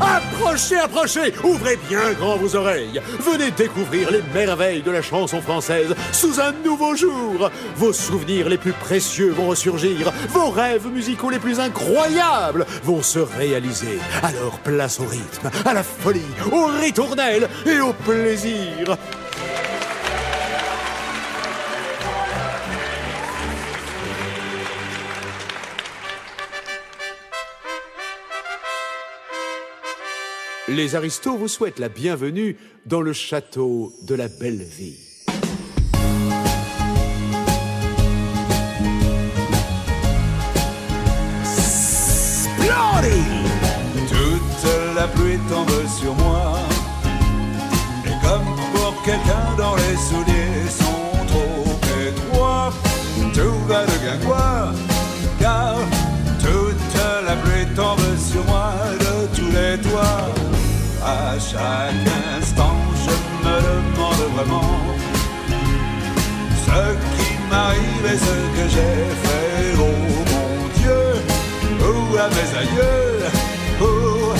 Approchez, approchez, ouvrez bien grand vos oreilles. Venez découvrir les merveilles de la chanson française sous un nouveau jour. Vos souvenirs les plus précieux vont ressurgir, vos rêves musicaux les plus incroyables vont se réaliser. Alors place au rythme, à la folie, au ritournelle et au plaisir. Les aristos vous souhaitent la bienvenue dans le château de la belle vie. Toute la pluie tombe sur moi. Et comme pour quelqu'un dont les souliers chaque instant, je me demande vraiment ce qui m'arrive et ce que j'ai fait. Oh mon Dieu, ou à mes aïeux, oh,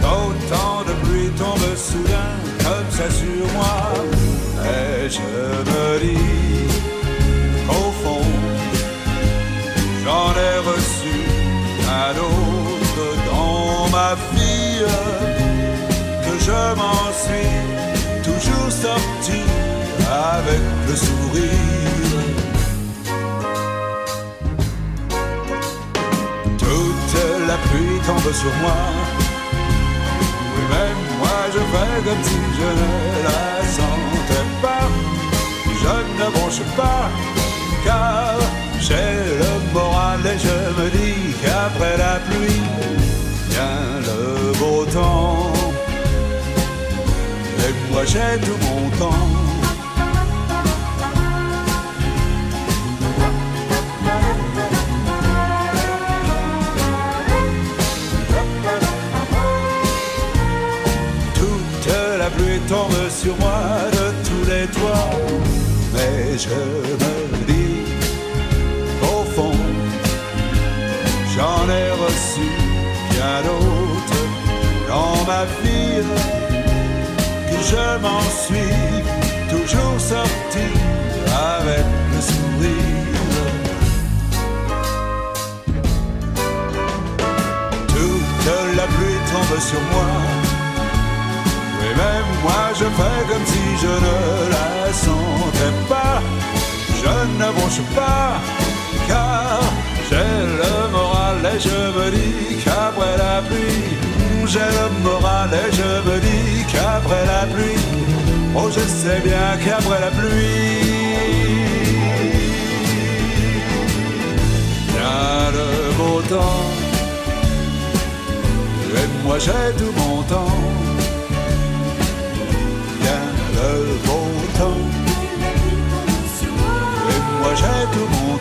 qu'autant de pluie tombe soudain comme ça sur moi. Et je me dis sorti avec le sourire. Toute la pluie tombe sur moi. Oui, même moi je fais comme si je ne la sentais pas. Je ne bronche pas, car j'ai le moral et je me dis qu'après la pluie vient le beau temps. Et moi j'ai tout mon temps. Toute la pluie tombe sur moi de tous les toits. Mais je me dis, au fond, j'en ai reçu bien d'autres dans ma vie. Je m'en suis toujours sorti avec le sourire. Toute la pluie tombe sur moi. Et même moi je fais comme si je ne la sentais pas. Je ne bronche pas, car j'ai le moral et je me dis qu'après la pluie, j'ai le moral et je me dis qu'après la pluie, oh je sais bien qu'après la pluie, vient le beau temps. Et moi j'ai tout mon temps vient le beau temps. Et moi j'ai tout mon temps.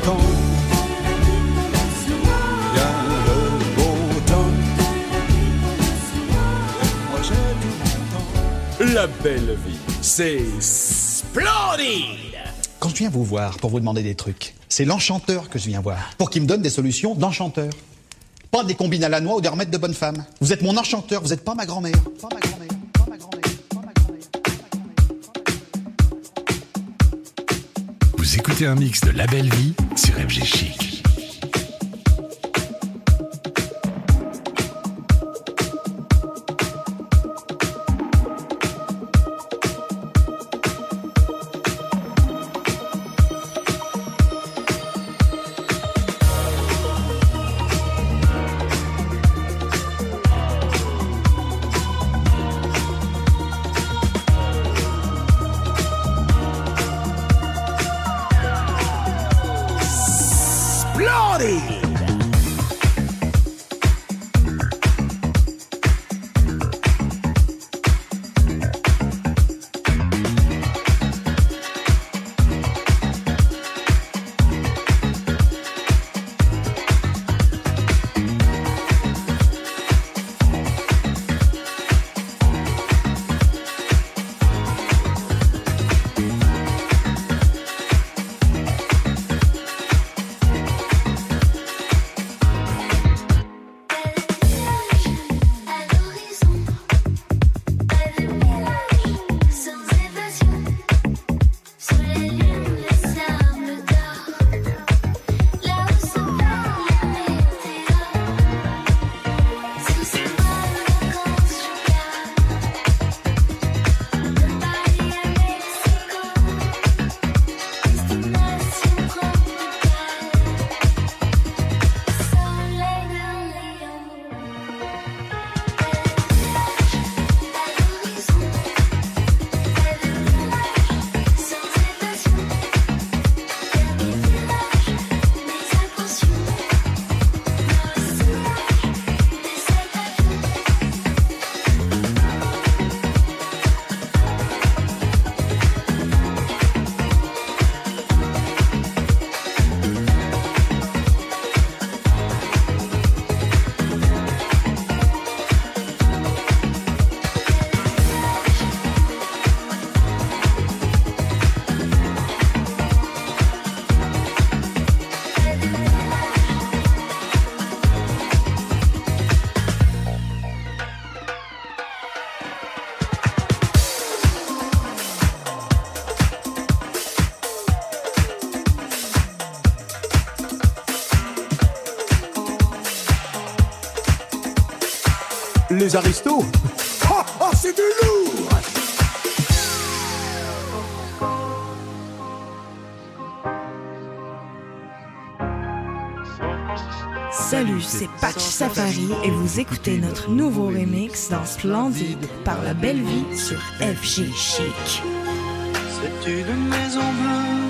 La belle vie, c'est splendide Quand je viens vous voir pour vous demander des trucs, c'est l'enchanteur que je viens voir. Pour qu'il me donne des solutions d'enchanteur. Pas des combines à la noix ou des remèdes de bonne femme. Vous êtes mon enchanteur, vous n'êtes pas ma grand-mère. Pas ma grand-mère. pas ma grand-mère, pas ma grand-mère, pas ma grand-mère. Vous écoutez un mix de La Belle Vie sur FG Chic. les aristos. Ah, c'est du lourd Salut, c'est Patch Safari et vous écoutez notre nouveau remix dans Splendide par la belle vie sur FG Chic. C'est une maison bleue,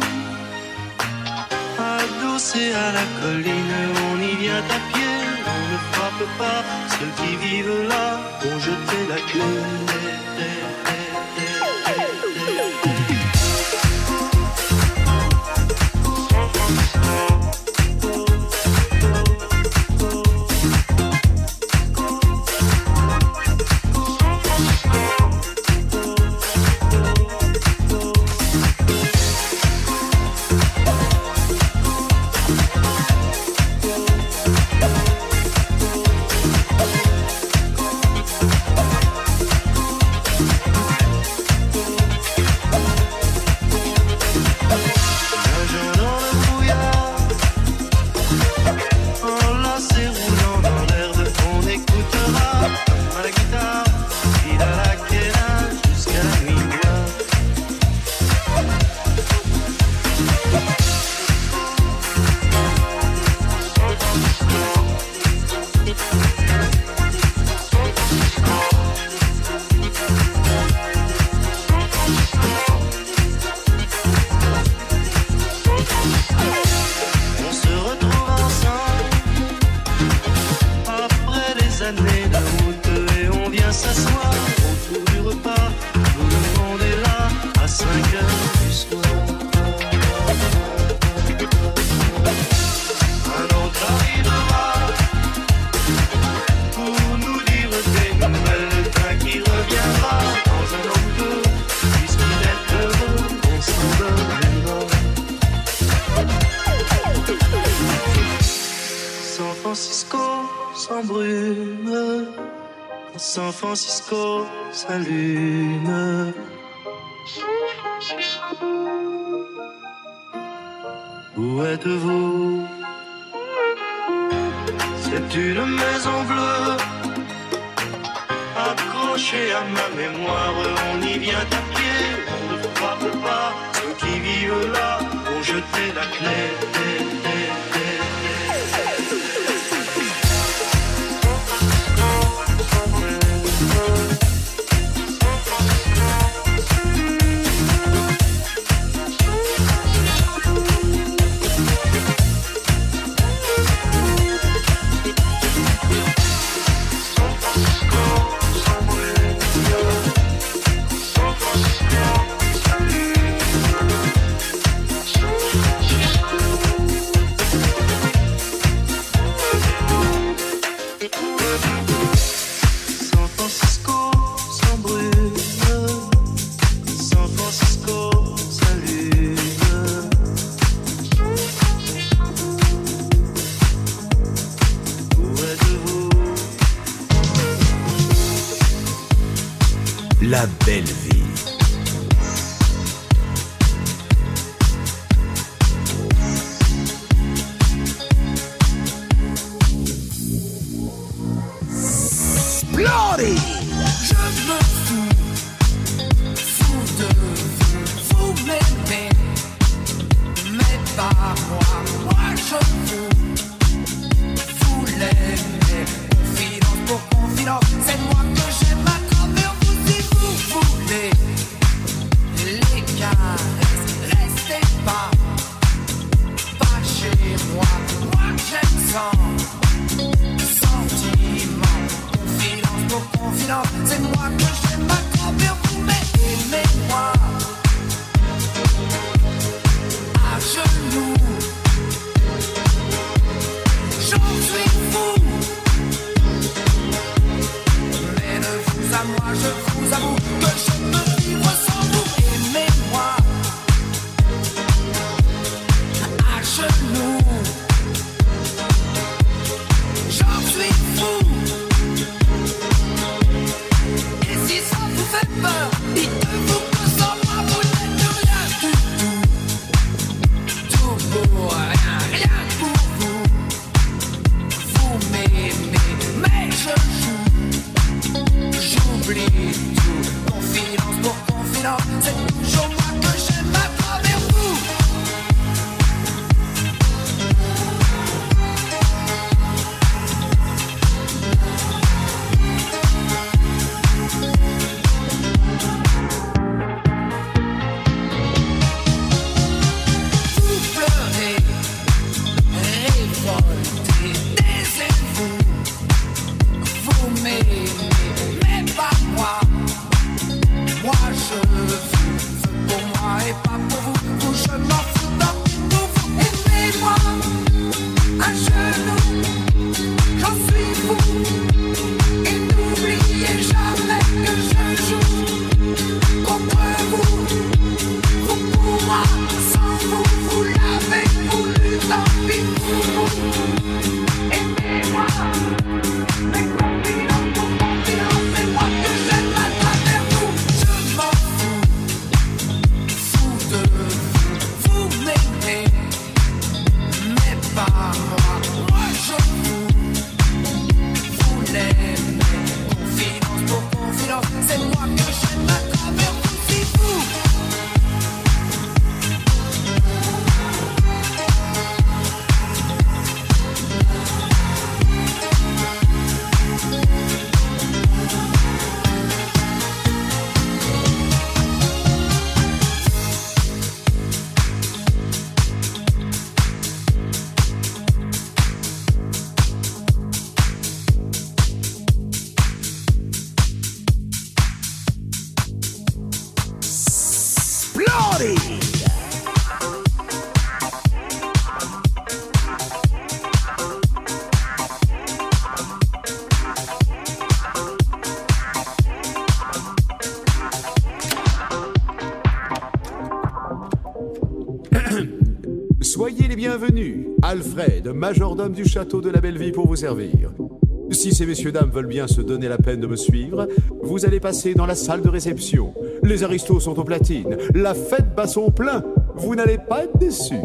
adossée à la colline, on y vient à pied, on ne frappe pas ceux qui vivent là ont jeté la queue. Du château de la Belle-Vie pour vous servir. Si ces messieurs dames veulent bien se donner la peine de me suivre, vous allez passer dans la salle de réception. Les aristos sont aux platines. La fête bat son plein. Vous n'allez pas être déçus.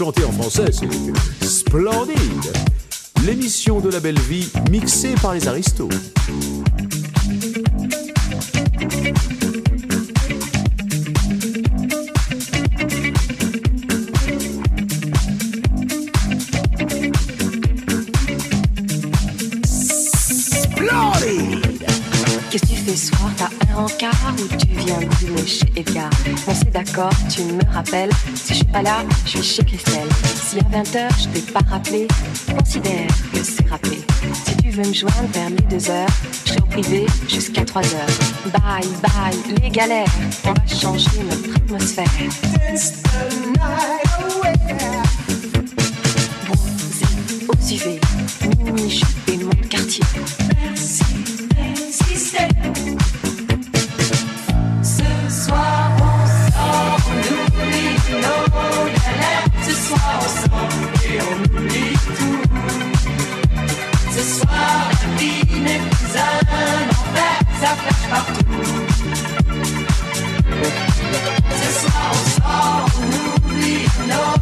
Chanté en français, c'est splendide. L'émission de la belle vie mixée par les aristos. Qu'est-ce que tu fais ce soir? T'as un rencard ou tu viens dîner chez Edgar On s'est d'accord, tu me rappelles. Suis pas là, je suis chez Christelle. Si à 20h je t'ai pas rappelé, considère que c'est rappelé. Si tu veux me joindre vers les 2h, je serai au privé jusqu'à 3h. Bye bye, les galères, on va changer notre atmosphère. Ce soir, la vie n'est plus un enfer, ça flash partout. Ce soir, on sort, on oublie nos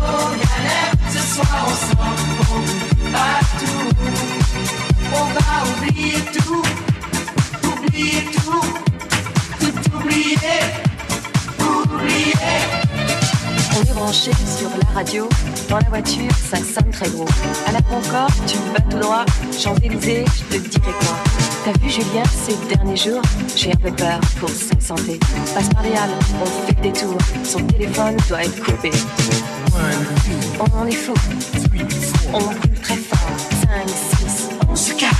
galères. Ce soir, on sort, on partout. On va oublier tout, oublier tout, tout oublier, oublier. On est branché sur la radio, dans la voiture, ça. À la Concorde, tu vas tout droit. Champs-Élysées, je te dirai quoi. T'as vu Julien ces derniers jours J'ai un peu peur pour sa santé. Passe par les halles, on fait des tours. Son téléphone doit être coupé. On est fou. On brûle très fort. 5, 6, on se calme.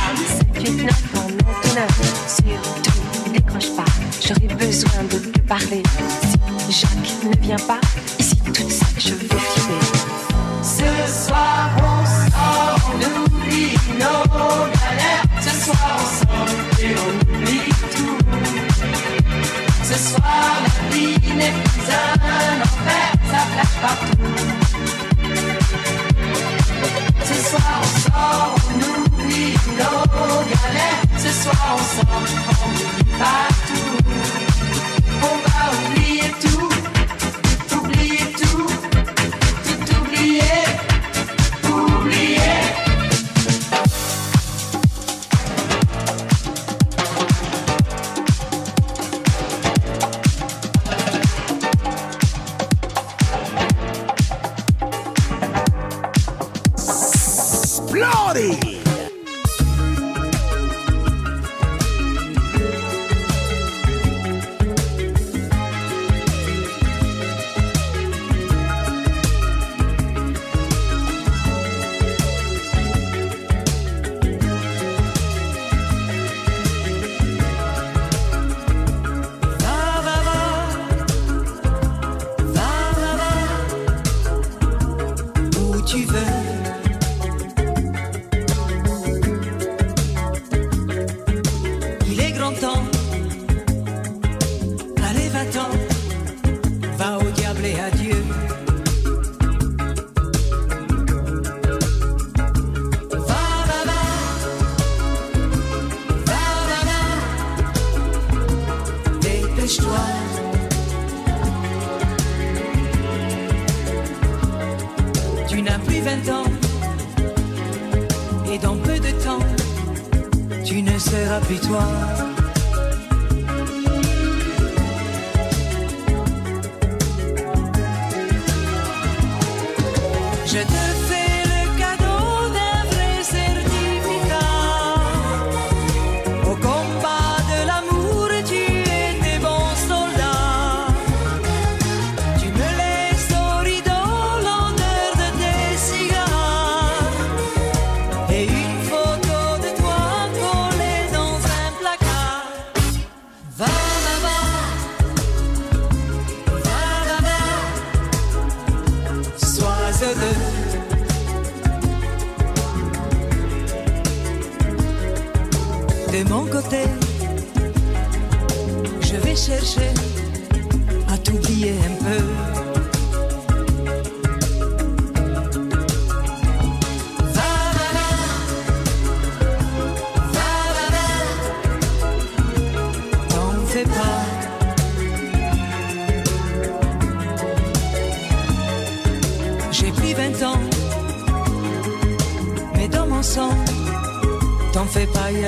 7, 8, 9, on monte 9. Surtout, décroche pas. J'aurais besoin de te parler. Si Jacques ne vient pas, ici toute seule, je vais filer. Soir on sort et on oublie tout. Ce soir la vie n'est plus un enfer, ça flash partout. Ce soir on sort, on oublie nos galères. Ce soir on on oublie partout. On va oublier tout,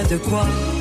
de quoi.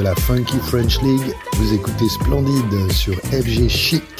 de la Funky French League. Vous écoutez Splendide sur FG Chic.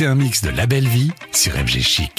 C'est un mix de La Belle Vie sur MG Chic.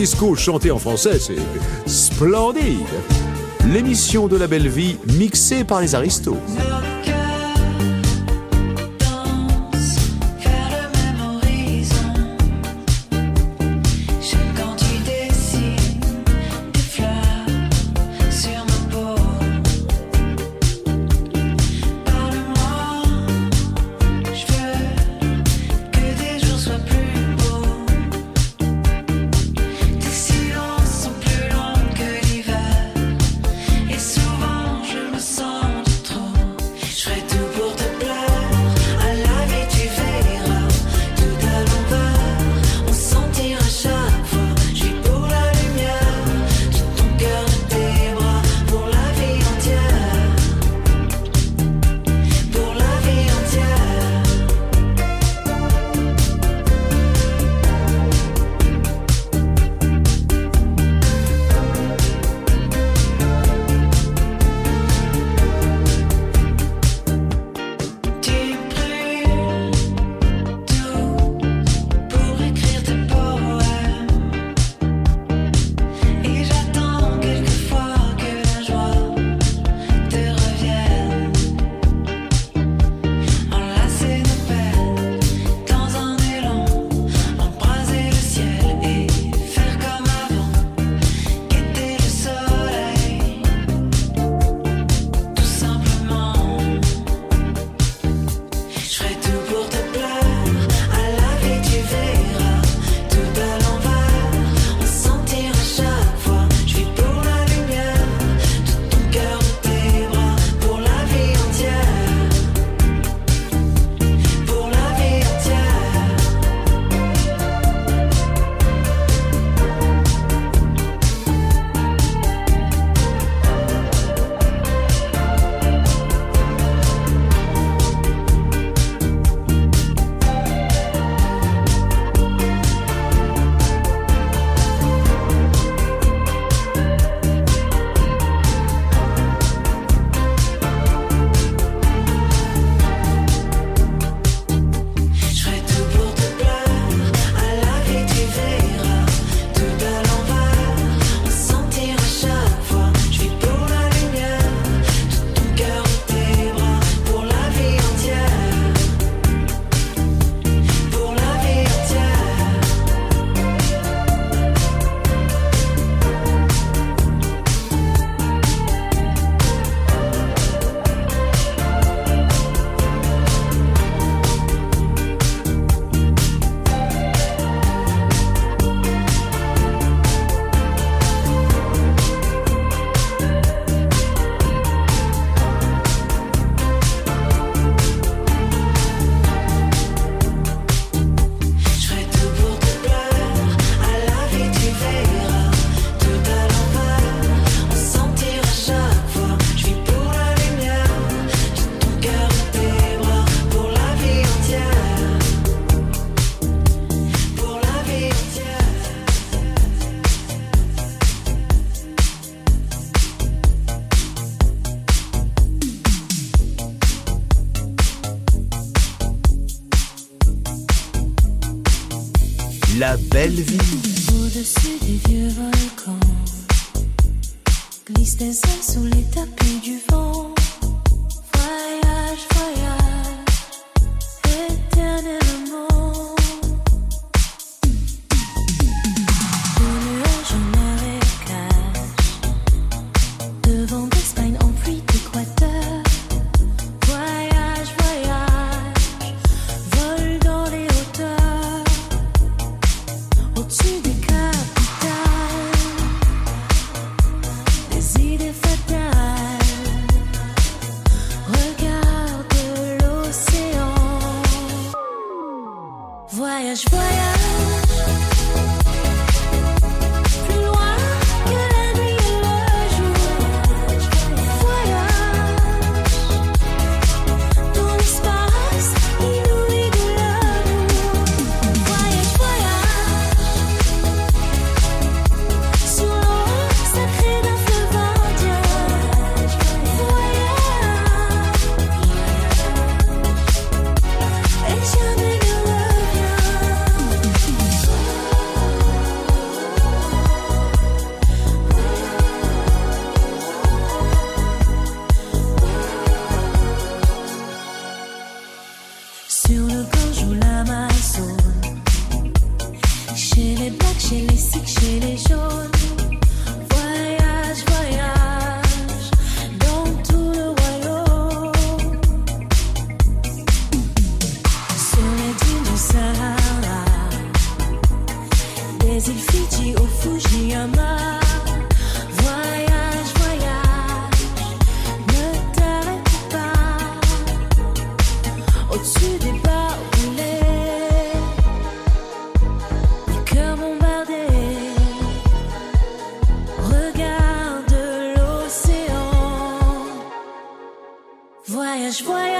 disco chanté en français, c'est splendide. L'émission de la belle vie mixée par les aristos. belle vie. why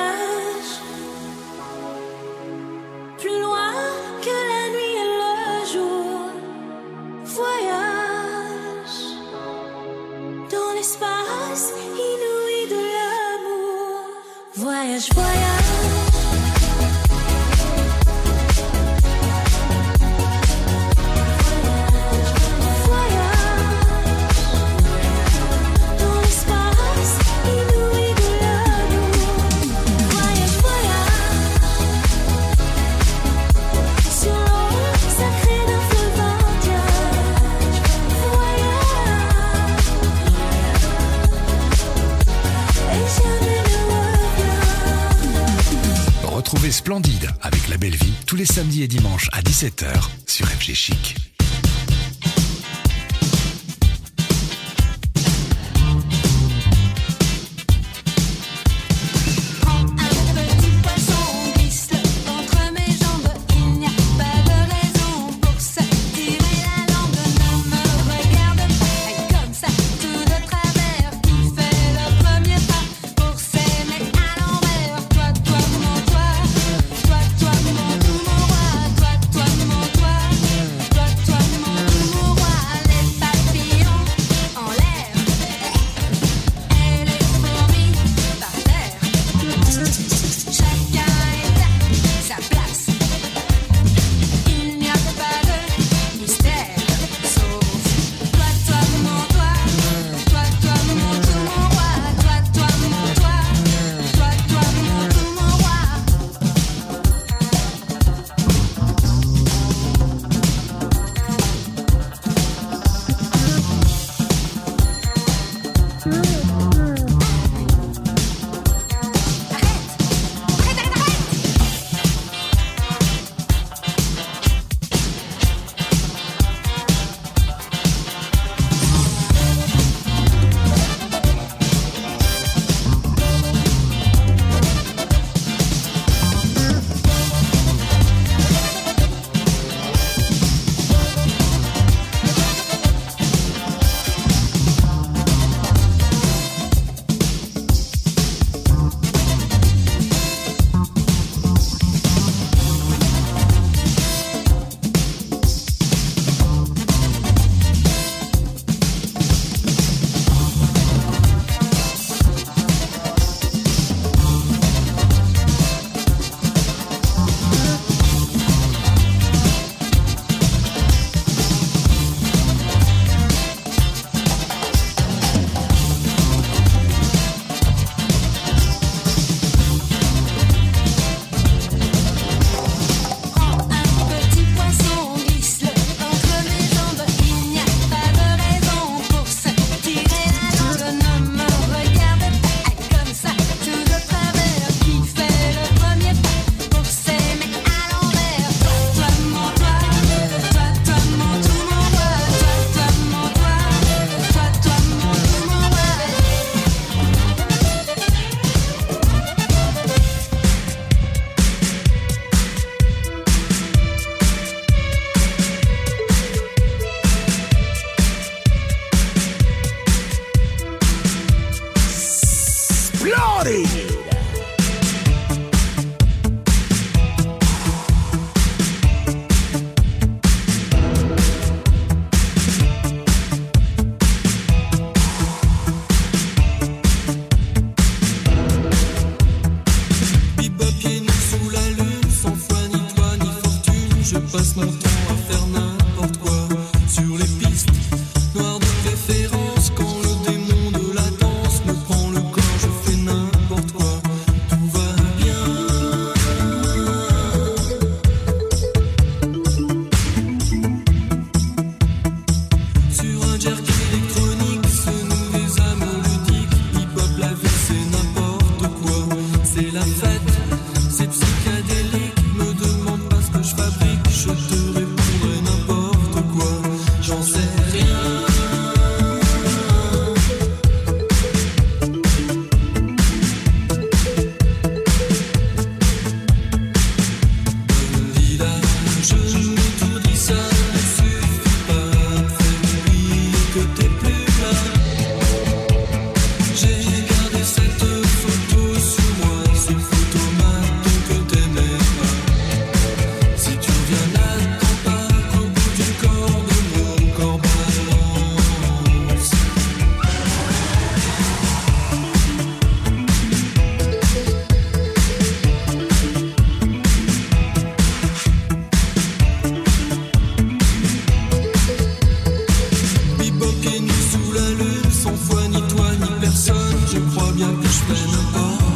17h sur FG Chic. Splendide ni personne, je crois bien que je peine encore.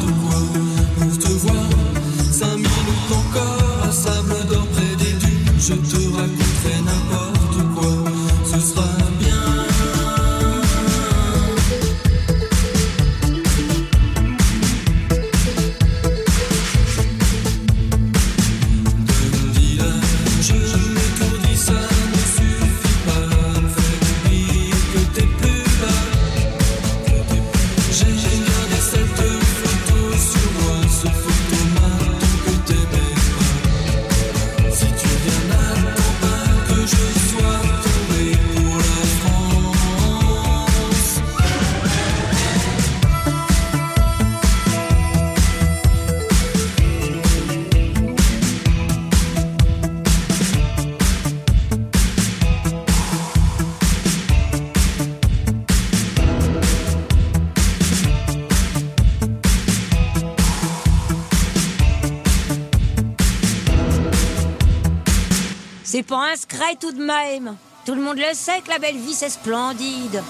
C'est pas un secret tout de même. Tout le monde le sait que la belle vie c'est splendide.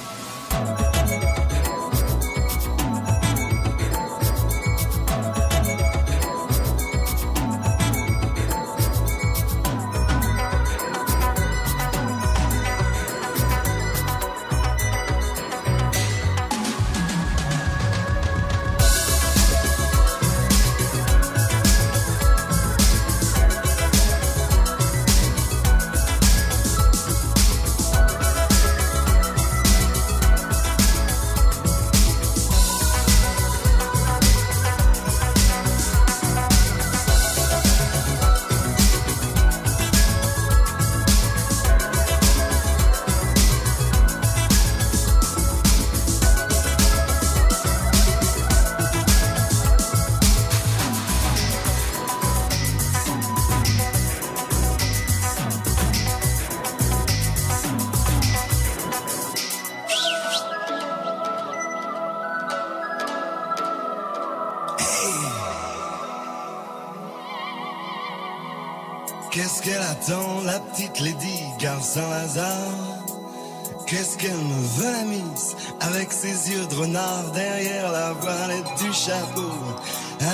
Qu'est-ce qu'elle me veut la Avec ses yeux de renard derrière la voilette du chapeau.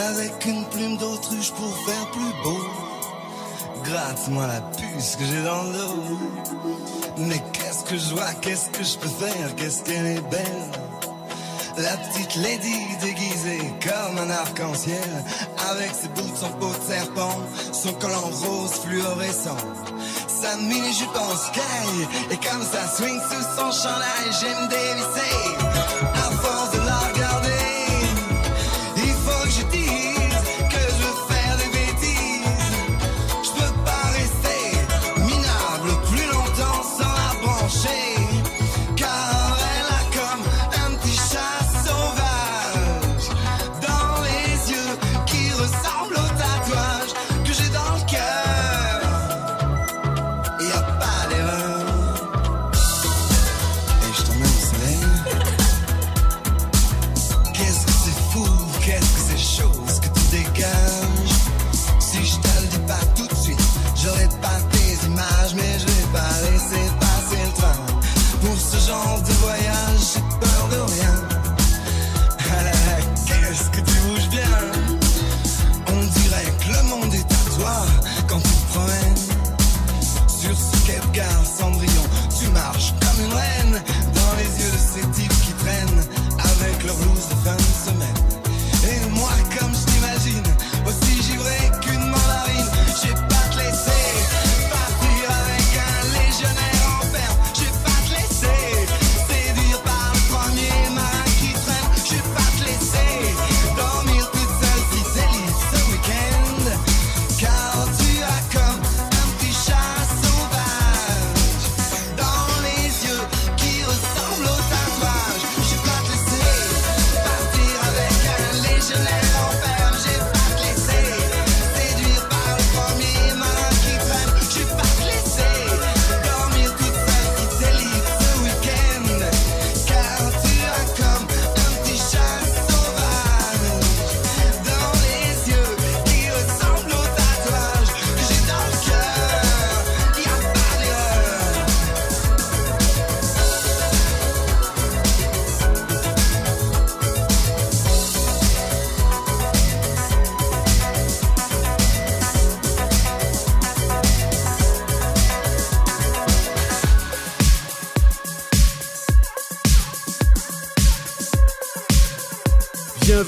Avec une plume d'autruche pour faire plus beau. Gratte-moi la puce que j'ai dans le dos. Mais qu'est-ce que je vois, qu'est-ce que je peux faire? Qu'est-ce qu'elle est belle? La petite lady déguisée comme un arc-en-ciel. Avec ses boots en peau de serpent Son collant rose fluorescent Sa mini-jupe en sky Et comme ça swing sous son chandail J'aime dévisser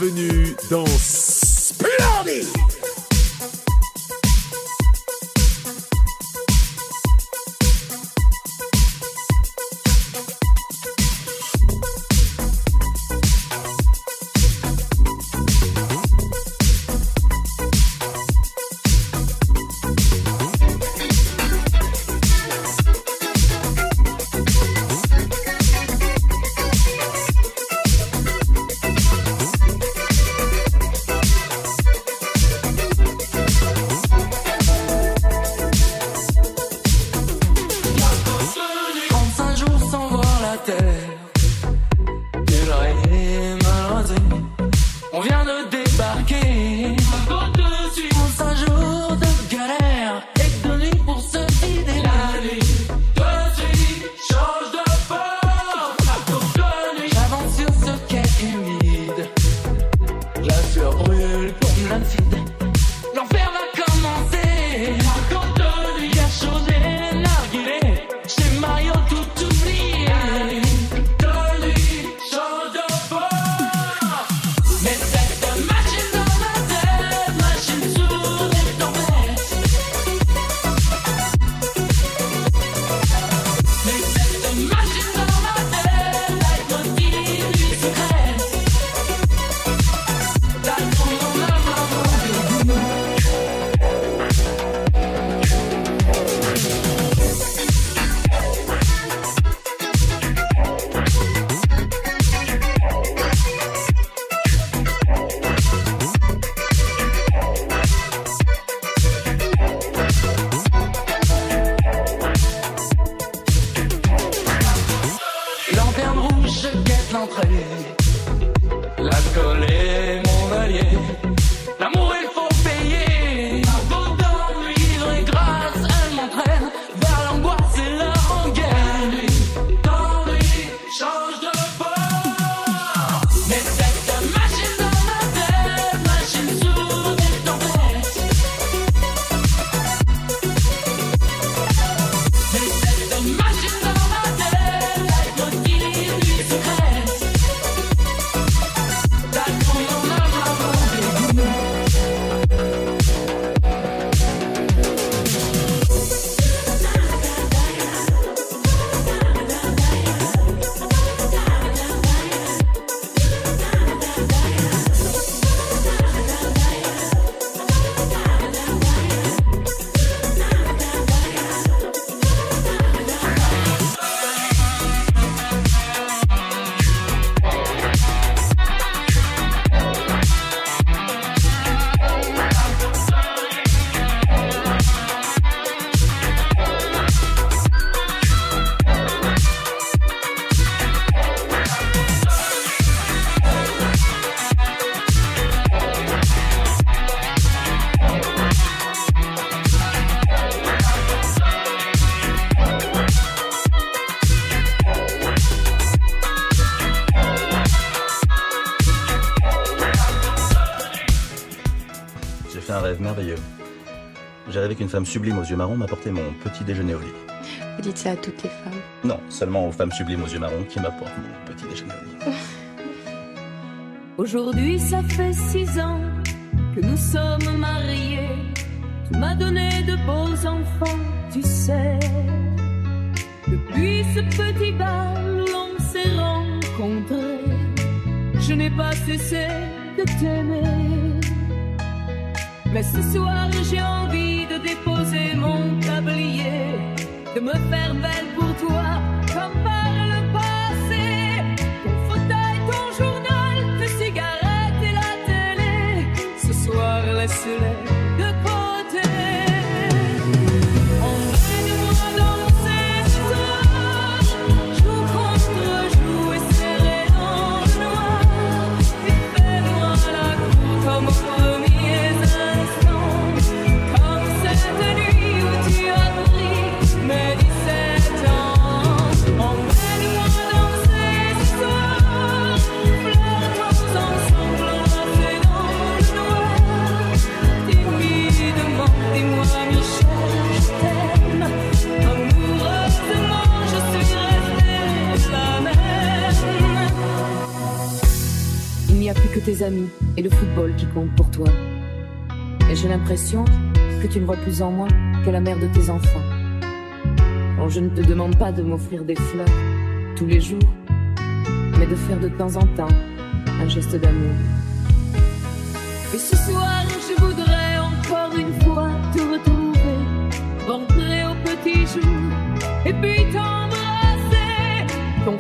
bienvenue. qu'une femme sublime aux yeux marrons m'a porté mon petit déjeuner au lit. Vous dites ça à toutes les femmes Non, seulement aux femmes sublimes aux yeux marrons qui m'apportent mon petit déjeuner au lit. Aujourd'hui, ça fait six ans que nous sommes mariés. Tu m'as donné de beaux enfants, tu sais. Depuis ce petit bal où l'on s'est rencontrés, je n'ai pas cessé de t'aimer. Mais ce soir, j'ai envie de déposer mon tablier, de me faire belle pour toi. tes amis et le football qui compte pour toi. Et j'ai l'impression que tu ne vois plus en moi que la mère de tes enfants. Bon, je ne te demande pas de m'offrir des fleurs tous les jours, mais de faire de temps en temps un geste d'amour. Et ce soir, je voudrais encore une fois te retrouver, rentrer au petit jour, et puis t'embrasser. Ton